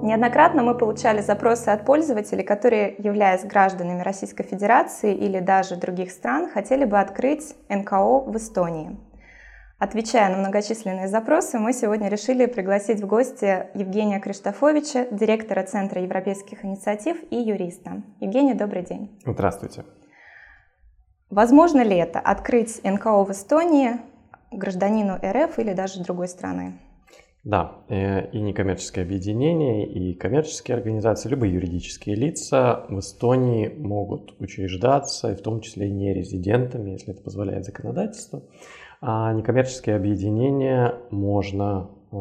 Неоднократно мы получали запросы от пользователей, которые, являясь гражданами Российской Федерации или даже других стран, хотели бы открыть НКО в Эстонии. Отвечая на многочисленные запросы, мы сегодня решили пригласить в гости Евгения Криштофовича, директора Центра европейских инициатив и юриста. Евгений, добрый день. Здравствуйте. Возможно ли это открыть НКО в Эстонии гражданину РФ или даже другой страны? Да, э, и некоммерческое объединение, и коммерческие организации, любые юридические лица в Эстонии могут учреждаться, и в том числе и не резидентами, если это позволяет законодательство. А некоммерческие объединения можно э,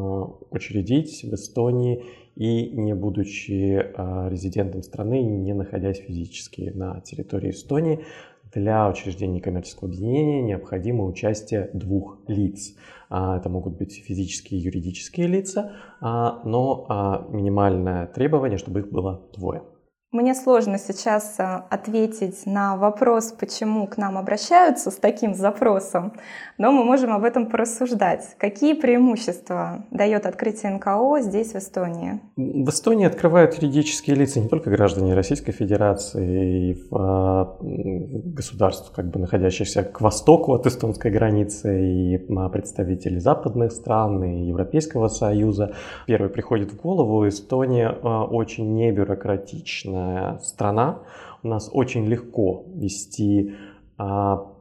учредить в Эстонии и не будучи э, резидентом страны, не находясь физически на территории Эстонии, для учреждения коммерческого объединения необходимо участие двух лиц. А, это могут быть физические и юридические лица, а, но а, минимальное требование, чтобы их было двое. Мне сложно сейчас э, ответить на вопрос, почему к нам обращаются с таким запросом, но мы можем об этом порассуждать. Какие преимущества дает открытие НКО здесь, в Эстонии? В Эстонии открывают юридические лица не только граждане Российской Федерации и в государств, как бы находящихся к востоку от эстонской границы, и представители западных стран, и Европейского Союза. Первый приходит в голову, Эстония очень небюрократична ограниченная страна, у нас очень легко вести а,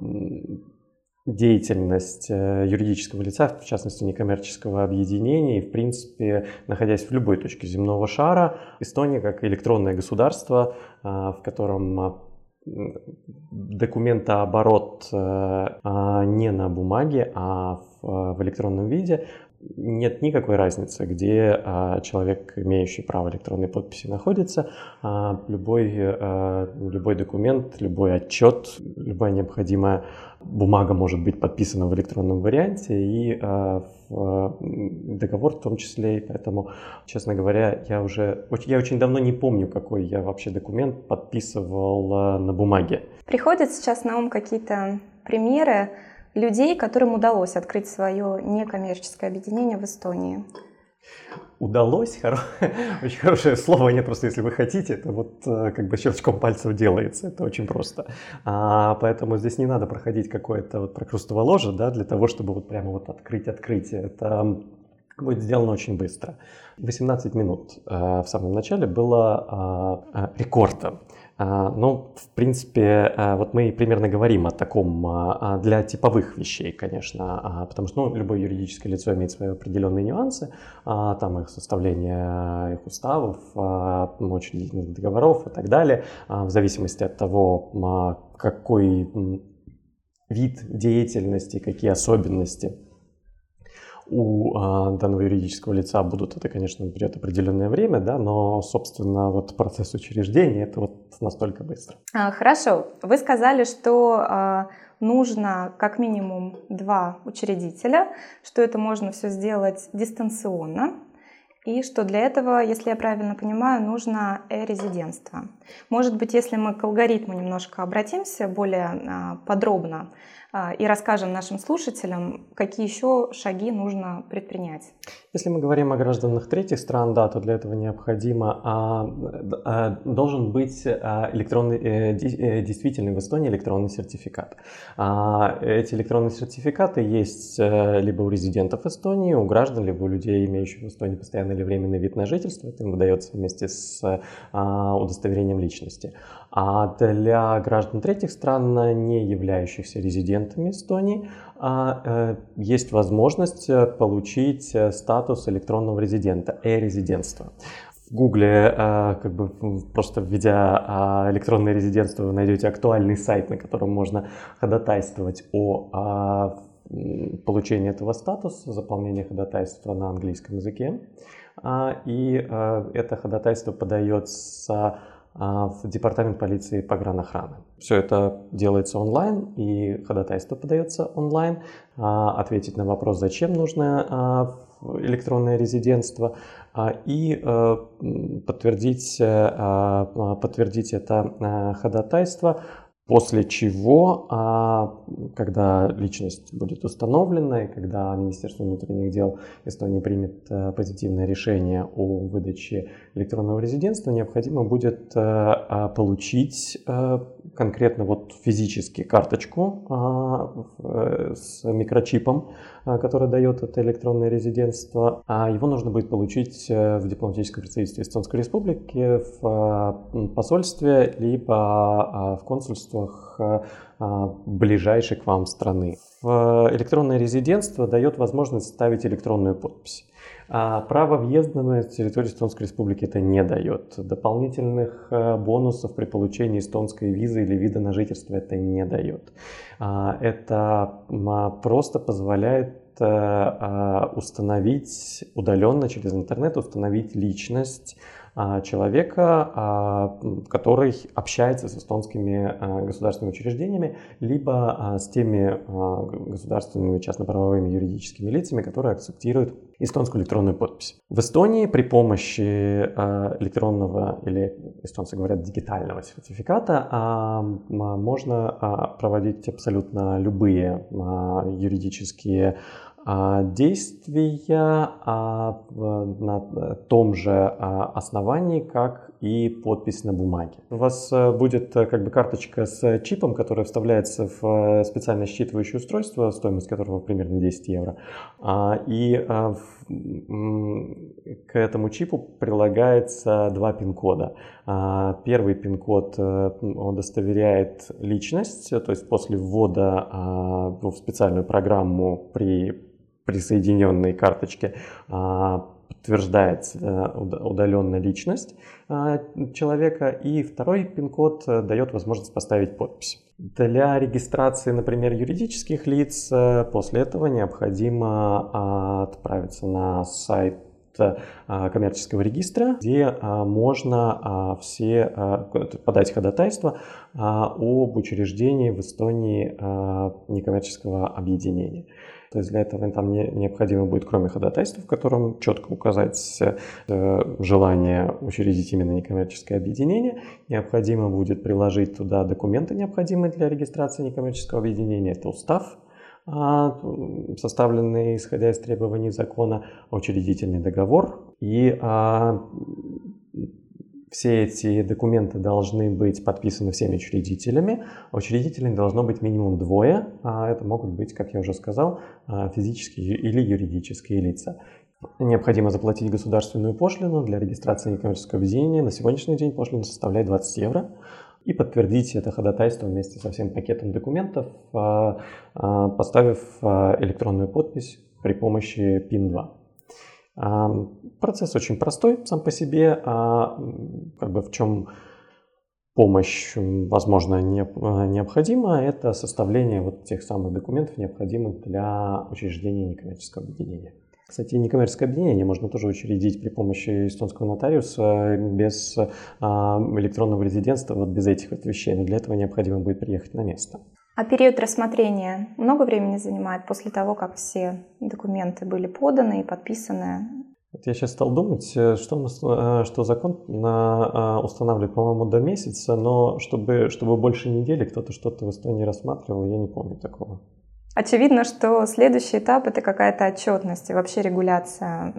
деятельность э, юридического лица, в частности некоммерческого объединения, и в принципе, находясь в любой точке земного шара, Эстония как электронное государство, а, в котором а, документооборот э, не на бумаге, а в электронном виде, нет никакой разницы, где а, человек, имеющий право электронной подписи, находится. А, любой, а, любой документ, любой отчет, любая необходимая бумага может быть подписана в электронном варианте и в договор в том числе. И поэтому, честно говоря, я уже я очень давно не помню, какой я вообще документ подписывал на бумаге. Приходят сейчас на ум какие-то примеры людей, которым удалось открыть свое некоммерческое объединение в Эстонии? Удалось, хоро... очень хорошее слово, нет, просто если вы хотите, это вот э, как бы щелчком пальцев делается, это очень просто. А, поэтому здесь не надо проходить какое-то вот прокрустово ложе, да, для того, чтобы вот прямо вот открыть открытие. Это будет сделано очень быстро. 18 минут э, в самом начале было э, рекордом. А, ну, в принципе, а, вот мы примерно говорим о таком а, для типовых вещей, конечно, потому что ну, любое юридическое лицо имеет свои определенные нюансы, там их составление их уставов, учредительных договоров и так далее, в зависимости от того, какой вид деятельности, какие особенности у а, данного юридического лица будут, это, конечно, берет определенное время, да, но, собственно, вот процесс учреждения это вот настолько быстро. А, хорошо. Вы сказали, что а, нужно как минимум два учредителя, что это можно все сделать дистанционно, и что для этого, если я правильно понимаю, нужно э-резидентство. Может быть, если мы к алгоритму немножко обратимся более подробно, и расскажем нашим слушателям, какие еще шаги нужно предпринять. Если мы говорим о гражданах третьих стран, да, то для этого необходимо, а, а, должен быть а, электронный, э, э, действительный в Эстонии электронный сертификат. А, эти электронные сертификаты есть э, либо у резидентов Эстонии, у граждан, либо у людей, имеющих в Эстонии постоянный или временный вид на жительство. Это им выдается вместе с а, удостоверением личности. А для граждан третьих стран, не являющихся резидентами Эстонии, а, есть возможность получить статус статус электронного резидента, э-резидентство. В Гугле, э, как бы просто введя э, электронное резидентство, вы найдете актуальный сайт, на котором можно ходатайствовать о получения этого статуса, заполнение ходатайства на английском языке. И это ходатайство подается в Департамент полиции погранохраны. Все это делается онлайн, и ходатайство подается онлайн. Ответить на вопрос, зачем нужно электронное резидентство, и подтвердить, подтвердить это ходатайство После чего, а, когда личность будет установлена и когда Министерство внутренних дел Эстонии примет э, позитивное решение о выдаче электронного резидентства, необходимо будет э, а, получить э, конкретно вот физически карточку а, с микрочипом, который дает это электронное резидентство. А его нужно будет получить в дипломатическом представительстве Эстонской Республики, в посольстве, либо в консульствах э, а, ближайшей к вам страны. Электронное резидентство дает возможность ставить электронную подпись. А право въезда на территорию Эстонской Республики это не дает. Дополнительных э, бонусов при получении эстонской визы или вида на жительство это не дает. А, это просто позволяет э, установить удаленно через интернет, установить личность а, человека, а, который общается с эстонскими а, государственными учреждениями, либо с теми государственными частно-правовыми юридическими лицами, которые акцептируют эстонскую электронную подпись. В Эстонии при помощи электронного или, эстонцы говорят, дигитального сертификата можно проводить абсолютно любые юридические а, действия а, на том же а, основании, как и подпись на бумаге. У вас э, будет э, как бы карточка с чипом, которая вставляется в э, специальное считывающее устройство, стоимость которого примерно 10 евро. И к этому чипу прилагается два пин-кода. Первый пин-код удостоверяет личность, то есть после ввода в специальную программу при присоединенной карточке а, подтверждается э, удаленная личность а, человека, и второй пин-код э, дает возможность поставить подпись. Для регистрации, например, юридических лиц э, после этого необходимо а, отправиться на сайт коммерческого регистра, где можно все подать ходатайство об учреждении в Эстонии некоммерческого объединения. То есть для этого там не, необходимо будет, кроме ходатайства, в котором четко указать э, желание учредить именно некоммерческое объединение, необходимо будет приложить туда документы, необходимые для регистрации некоммерческого объединения. Это устав, а, составленный исходя из требований закона, учредительный договор и а, все эти документы должны быть подписаны всеми учредителями. Учредителей должно быть минимум двое, а это могут быть, как я уже сказал, а, физические или юридические лица. Необходимо заплатить государственную пошлину для регистрации некоммерческого объединения. На сегодняшний день пошлина составляет 20 евро. И подтвердить это ходатайство вместе со всем пакетом документов, а, поставив электронную подпись при помощи PIN-2. Процесс очень простой сам по себе, а как бы в чем помощь, возможно, не, а, необходима, это составление вот тех самых документов, необходимых для учреждения некоммерческого объединения. Кстати, некоммерческое объединение можно тоже учредить при помощи эстонского нотариуса без а, электронного резидентства, вот без этих вот вещей, но для этого необходимо будет приехать на место. А период рассмотрения много времени занимает после того, как все документы были поданы и подписаны? Вот я сейчас стал думать, э, что, э, что закон на, э, устанавливает, по-моему, до месяца, но чтобы, чтобы больше недели кто-то что-то в Эстонии рассматривал, я не помню такого. Очевидно, что следующий этап – это какая-то отчетность и вообще регуляция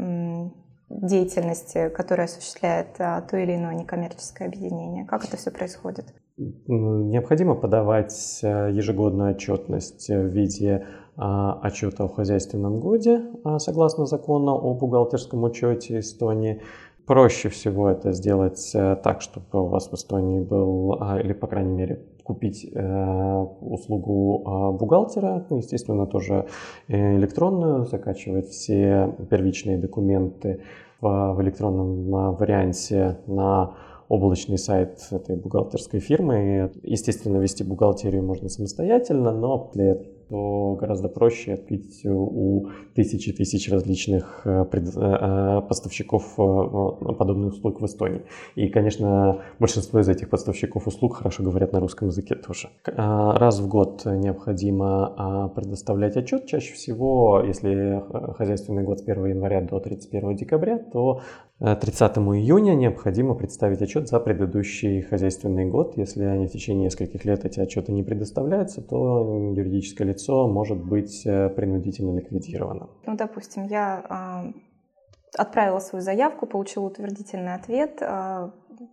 деятельности, которую осуществляет а, то или иное некоммерческое объединение? Как это все происходит? Необходимо подавать э, ежегодную отчетность в виде а, отчета о хозяйственном годе, а, согласно закону о бухгалтерском учете Эстонии. Проще всего это сделать э, так, чтобы у вас в Эстонии был, или, по крайней мере, купить э, услугу бухгалтера, ну, естественно, тоже электронную, закачивать все первичные документы в электронном варианте на облачный сайт этой бухгалтерской фирмы. Естественно, вести бухгалтерию можно самостоятельно, но для то гораздо проще открыть у тысячи тысяч различных э, э, поставщиков подобных услуг в Эстонии. И, конечно, большинство из этих поставщиков услуг хорошо говорят на русском языке тоже. Раз в год необходимо предоставлять отчет. Чаще всего, если хозяйственный год с 1 января до 31 декабря, то 30 июня необходимо представить отчет за предыдущий хозяйственный год. Если они в течение нескольких лет эти отчеты не предоставляются, то юридическое лицо может быть э, принудительно ликвидировано. Ну, допустим, я э, отправила свою заявку, получила утвердительный ответ.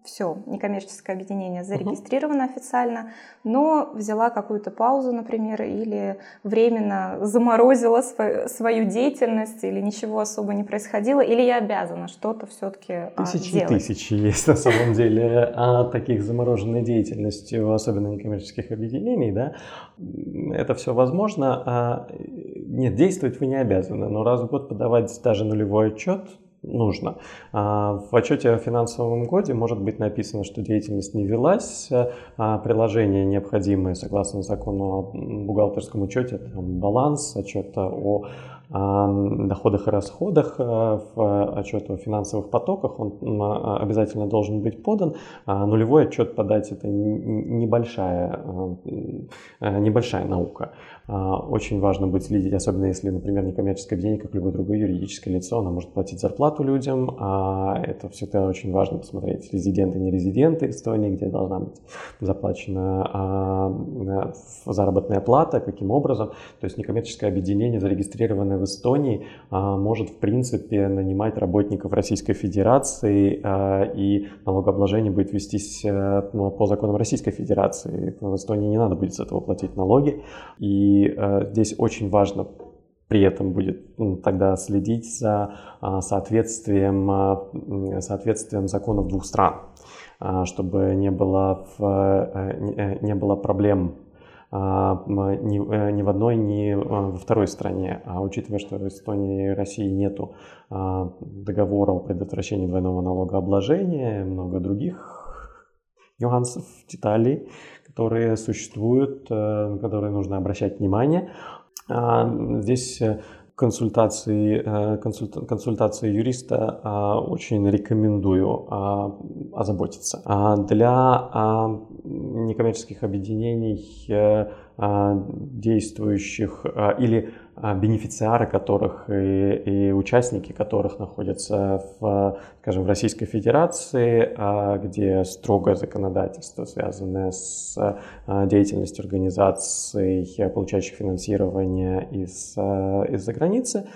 Все, некоммерческое объединение зарегистрировано uh-huh. официально, но взяла какую-то паузу, например, или временно заморозила свою, свою деятельность, или ничего особо не происходило, или я обязана что-то все-таки а, тысячи делать. тысячи есть на самом деле а таких замороженной деятельностью, особенно некоммерческих объединений, да, это все возможно. А, нет, действовать вы не обязаны, но раз в год подавать даже нулевой отчет, нужно. А, в отчете о финансовом годе может быть написано, что деятельность не велась, а приложение необходимое согласно закону о бухгалтерском учете, там баланс, отчет о доходах и расходах, в отчет о финансовых потоках, он обязательно должен быть подан. А нулевой отчет подать это небольшая, небольшая наука. А, очень важно будет следить, особенно если, например, некоммерческое объединение, как любое другое юридическое лицо, оно может платить зарплату людям. А это все это очень важно посмотреть, резиденты, не резиденты Эстонии, где должна быть заплачена а, заработная плата, каким образом. То есть некоммерческое объединение, зарегистрированное в Эстонии, а, может в принципе нанимать работников Российской Федерации, и налогообложение будет вестись ну, по законам Российской Федерации. В Эстонии не надо будет с этого платить налоги. И э, здесь очень важно при этом будет тогда следить за а, соответствием, а, соответствием законов двух стран, а, чтобы не было, в, э, не было проблем ни, ни в одной, ни во второй стране. А учитывая, что в Эстонии и России нет договора о предотвращении двойного налогообложения, много других нюансов, деталей, которые существуют, э, на которые нужно обращать внимание. А, здесь э, консультации, э, консульта, консультации юриста а, очень рекомендую а, озаботиться. Для некоммерческих объединений, действующих или а, бенефициары которых и, и участники которых находятся в, скажем, в Российской Федерации, а, где строгое законодательство, связанное с а, деятельностью организаций, получающих финансирование из, из-за границы,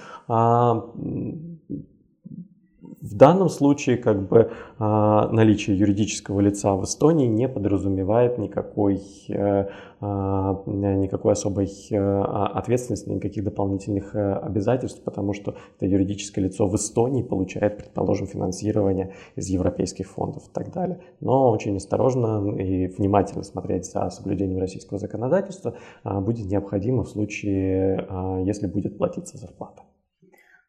в данном случае как бы а, наличие юридического лица в Эстонии не подразумевает никакой, э, а, никакой особой э, ответственности, никаких дополнительных э, обязательств, потому что это юридическое лицо в Эстонии получает, предположим, финансирование из европейских фондов и так далее. Но очень осторожно и внимательно смотреть за соблюдением российского законодательства а, будет необходимо в случае, если будет платиться зарплата.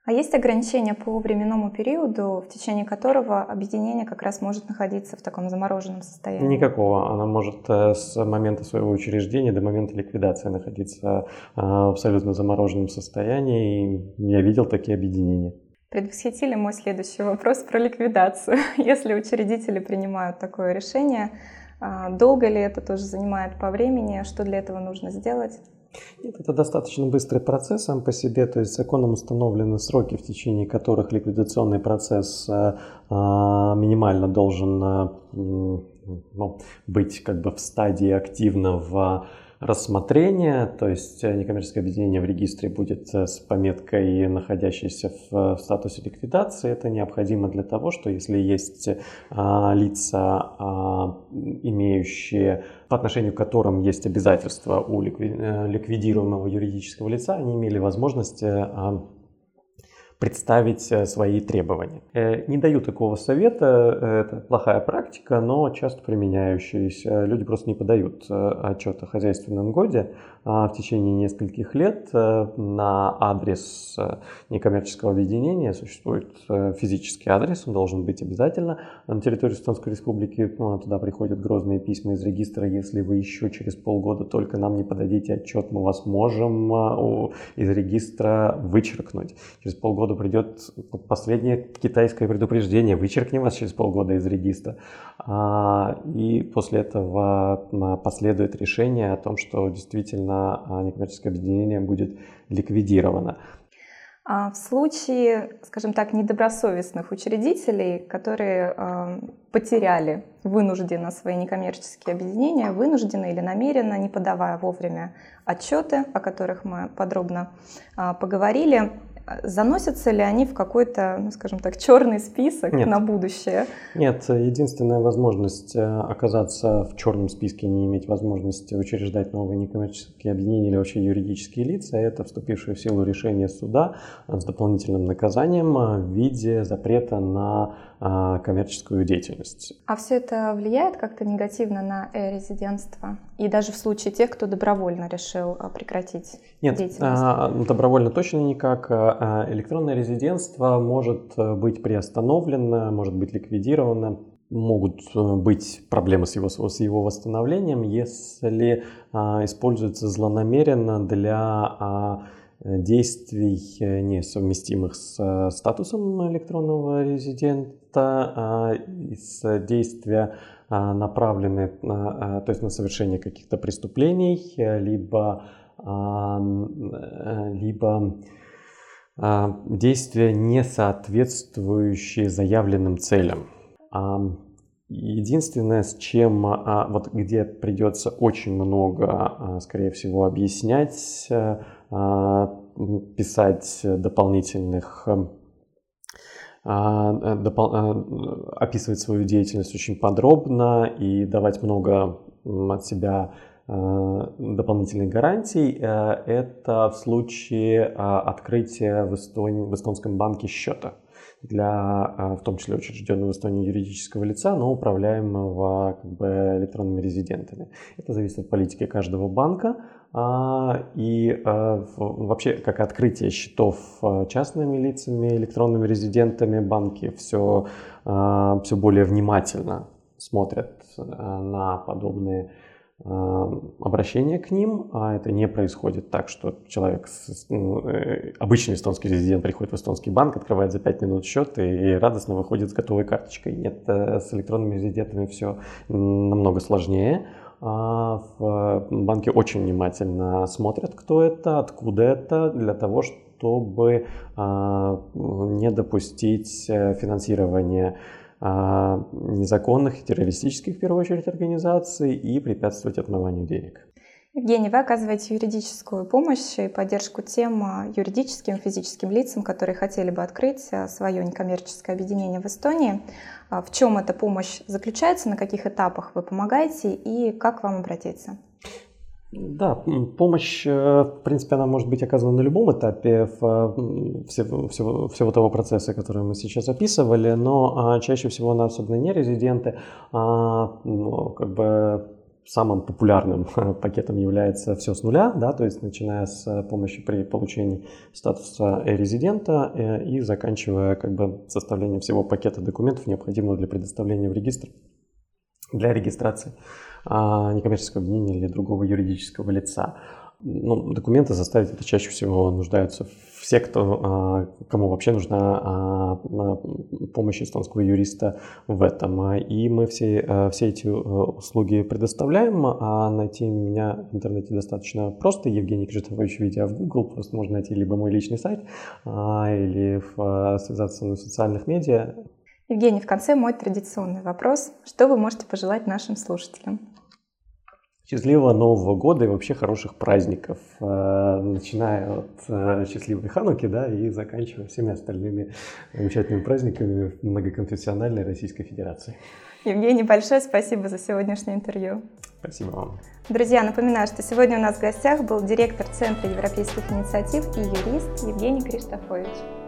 А есть ограничения по временному периоду, в течение которого объединение как раз может находиться в таком замороженном состоянии? Никакого. Оно может э, с момента своего учреждения до момента ликвидации находиться э, в абсолютно замороженном состоянии. Я видел такие объединения. Предвосхитили мой следующий вопрос про ликвидацию. Если учредители принимают такое решение, а, долго ли это тоже занимает по времени, что для этого нужно сделать? Нет, это достаточно быстрый процесс сам по себе, то есть законом установлены сроки, в течение которых ликвидационный процесс э, а, минимально должен э, ну, быть как бы в стадии активного рассмотрения, то есть э, некоммерческое объединение в регистре будет э, с пометкой, находящейся в, в статусе ликвидации. Это необходимо для того, что если есть лица, а, имеющие по отношению к которым есть обязательства у ликви, э, ликвидируемого юридического лица, они имели возможность а, представить свои требования. Не даю такого совета, это плохая практика, но часто применяющаяся. Люди просто не подают отчет о хозяйственном годе а в течение нескольких лет на адрес некоммерческого объединения существует физический адрес, он должен быть обязательно на территории Эстонской Республики. Ну, туда приходят грозные письма из регистра, если вы еще через полгода только нам не подадите отчет, мы вас можем из регистра вычеркнуть. Через полгода придет последнее китайское предупреждение, вычеркнем вас через полгода из регистра. А, и после этого а, последует решение о том, что действительно некоммерческое объединение будет ликвидировано. В случае, скажем так, недобросовестных учредителей, которые потеряли вынужденно свои некоммерческие объединения, вынужденно или намеренно, не подавая вовремя отчеты, о которых мы подробно поговорили, Заносятся ли они в какой-то, ну, скажем так, черный список Нет. на будущее? Нет, единственная возможность э, оказаться в черном списке, не иметь возможности учреждать новые некоммерческие объединения или вообще юридические лица, это вступившее в силу решение суда с дополнительным наказанием в виде запрета на коммерческую деятельность. А все это влияет как-то негативно на резидентство? И даже в случае тех, кто добровольно решил а, прекратить Нет, деятельность? Нет, добровольно точно никак. А, электронное резидентство может э, быть приостановлено, может быть ликвидировано могут э, быть проблемы с его, с его восстановлением, если а, используется злонамеренно для а, действий, э, несовместимых с статусом электронного резидента, а, с действия а, направлены а, то есть на совершение каких-то преступлений, э, либо, э, либо действия, не соответствующие заявленным целям. Единственное, с чем, вот где придется очень много, скорее всего, объяснять, писать дополнительных а, э, э, описывать свою деятельность очень подробно и давать много от себя э, дополнительных гарантий. Это в случае открытия в, Эстонии, в эстонском банке счета для, в том числе учрежденного в Эстонии юридического лица, но управляемого как бы, электронными резидентами. Это зависит от политики каждого банка. А, и а, вообще, как открытие счетов а, частными лицами, электронными резидентами, банки все, все более внимательно смотрят на подобные обращения к ним, а это не происходит так, что человек, ну, э, обычный эстонский резидент приходит в эстонский банк, открывает за 5 минут счет и радостно выходит с готовой карточкой. Нет, э, с электронными резидентами все намного сложнее. А в банке очень внимательно смотрят, кто это, откуда это, для того, чтобы а, не допустить э, финансирования а, незаконных террористических, в первую очередь, организаций и препятствовать отмыванию денег. Евгений, вы оказываете юридическую помощь и поддержку тем а, юридическим и физическим лицам, которые хотели бы открыть а, свое некоммерческое объединение в Эстонии. В чем эта помощь заключается, на каких этапах вы помогаете и как вам обратиться? Да, помощь, э, в принципе, она может быть оказана на любом этапе всего, всего, всего того процесса, который мы сейчас описывали, но чаще всего она, особенно не резиденты, ну, как бы самым популярным пакетом является все с нуля, да, то есть начиная с э, помощи при получении статуса резидента э, и заканчивая как бы составлением всего пакета документов, необходимого для предоставления в регистр, для регистрации. а, некоммерческого объединения или другого юридического лица. Ну, документы составить это чаще всего нуждаются все, кто, а, кому вообще нужна а, помощь эстонского юриста в этом. И мы все, все эти услуги предоставляем, а найти меня в интернете достаточно просто. Евгений Криштофович Видео в Google, просто можно найти либо мой личный сайт, или связаться на социальных медиа. Евгений, в конце мой традиционный вопрос. Что вы можете пожелать нашим слушателям? Счастливого Нового года и вообще хороших праздников, э, начиная от э, счастливой Хануки, да, и заканчивая всеми остальными замечательными праздниками многоконфессиональной Российской Федерации. Евгений, большое спасибо за сегодняшнее интервью. Спасибо вам. Друзья, напоминаю, что сегодня у нас в гостях был директор Центра европейских инициатив и юрист Евгений Криштофович.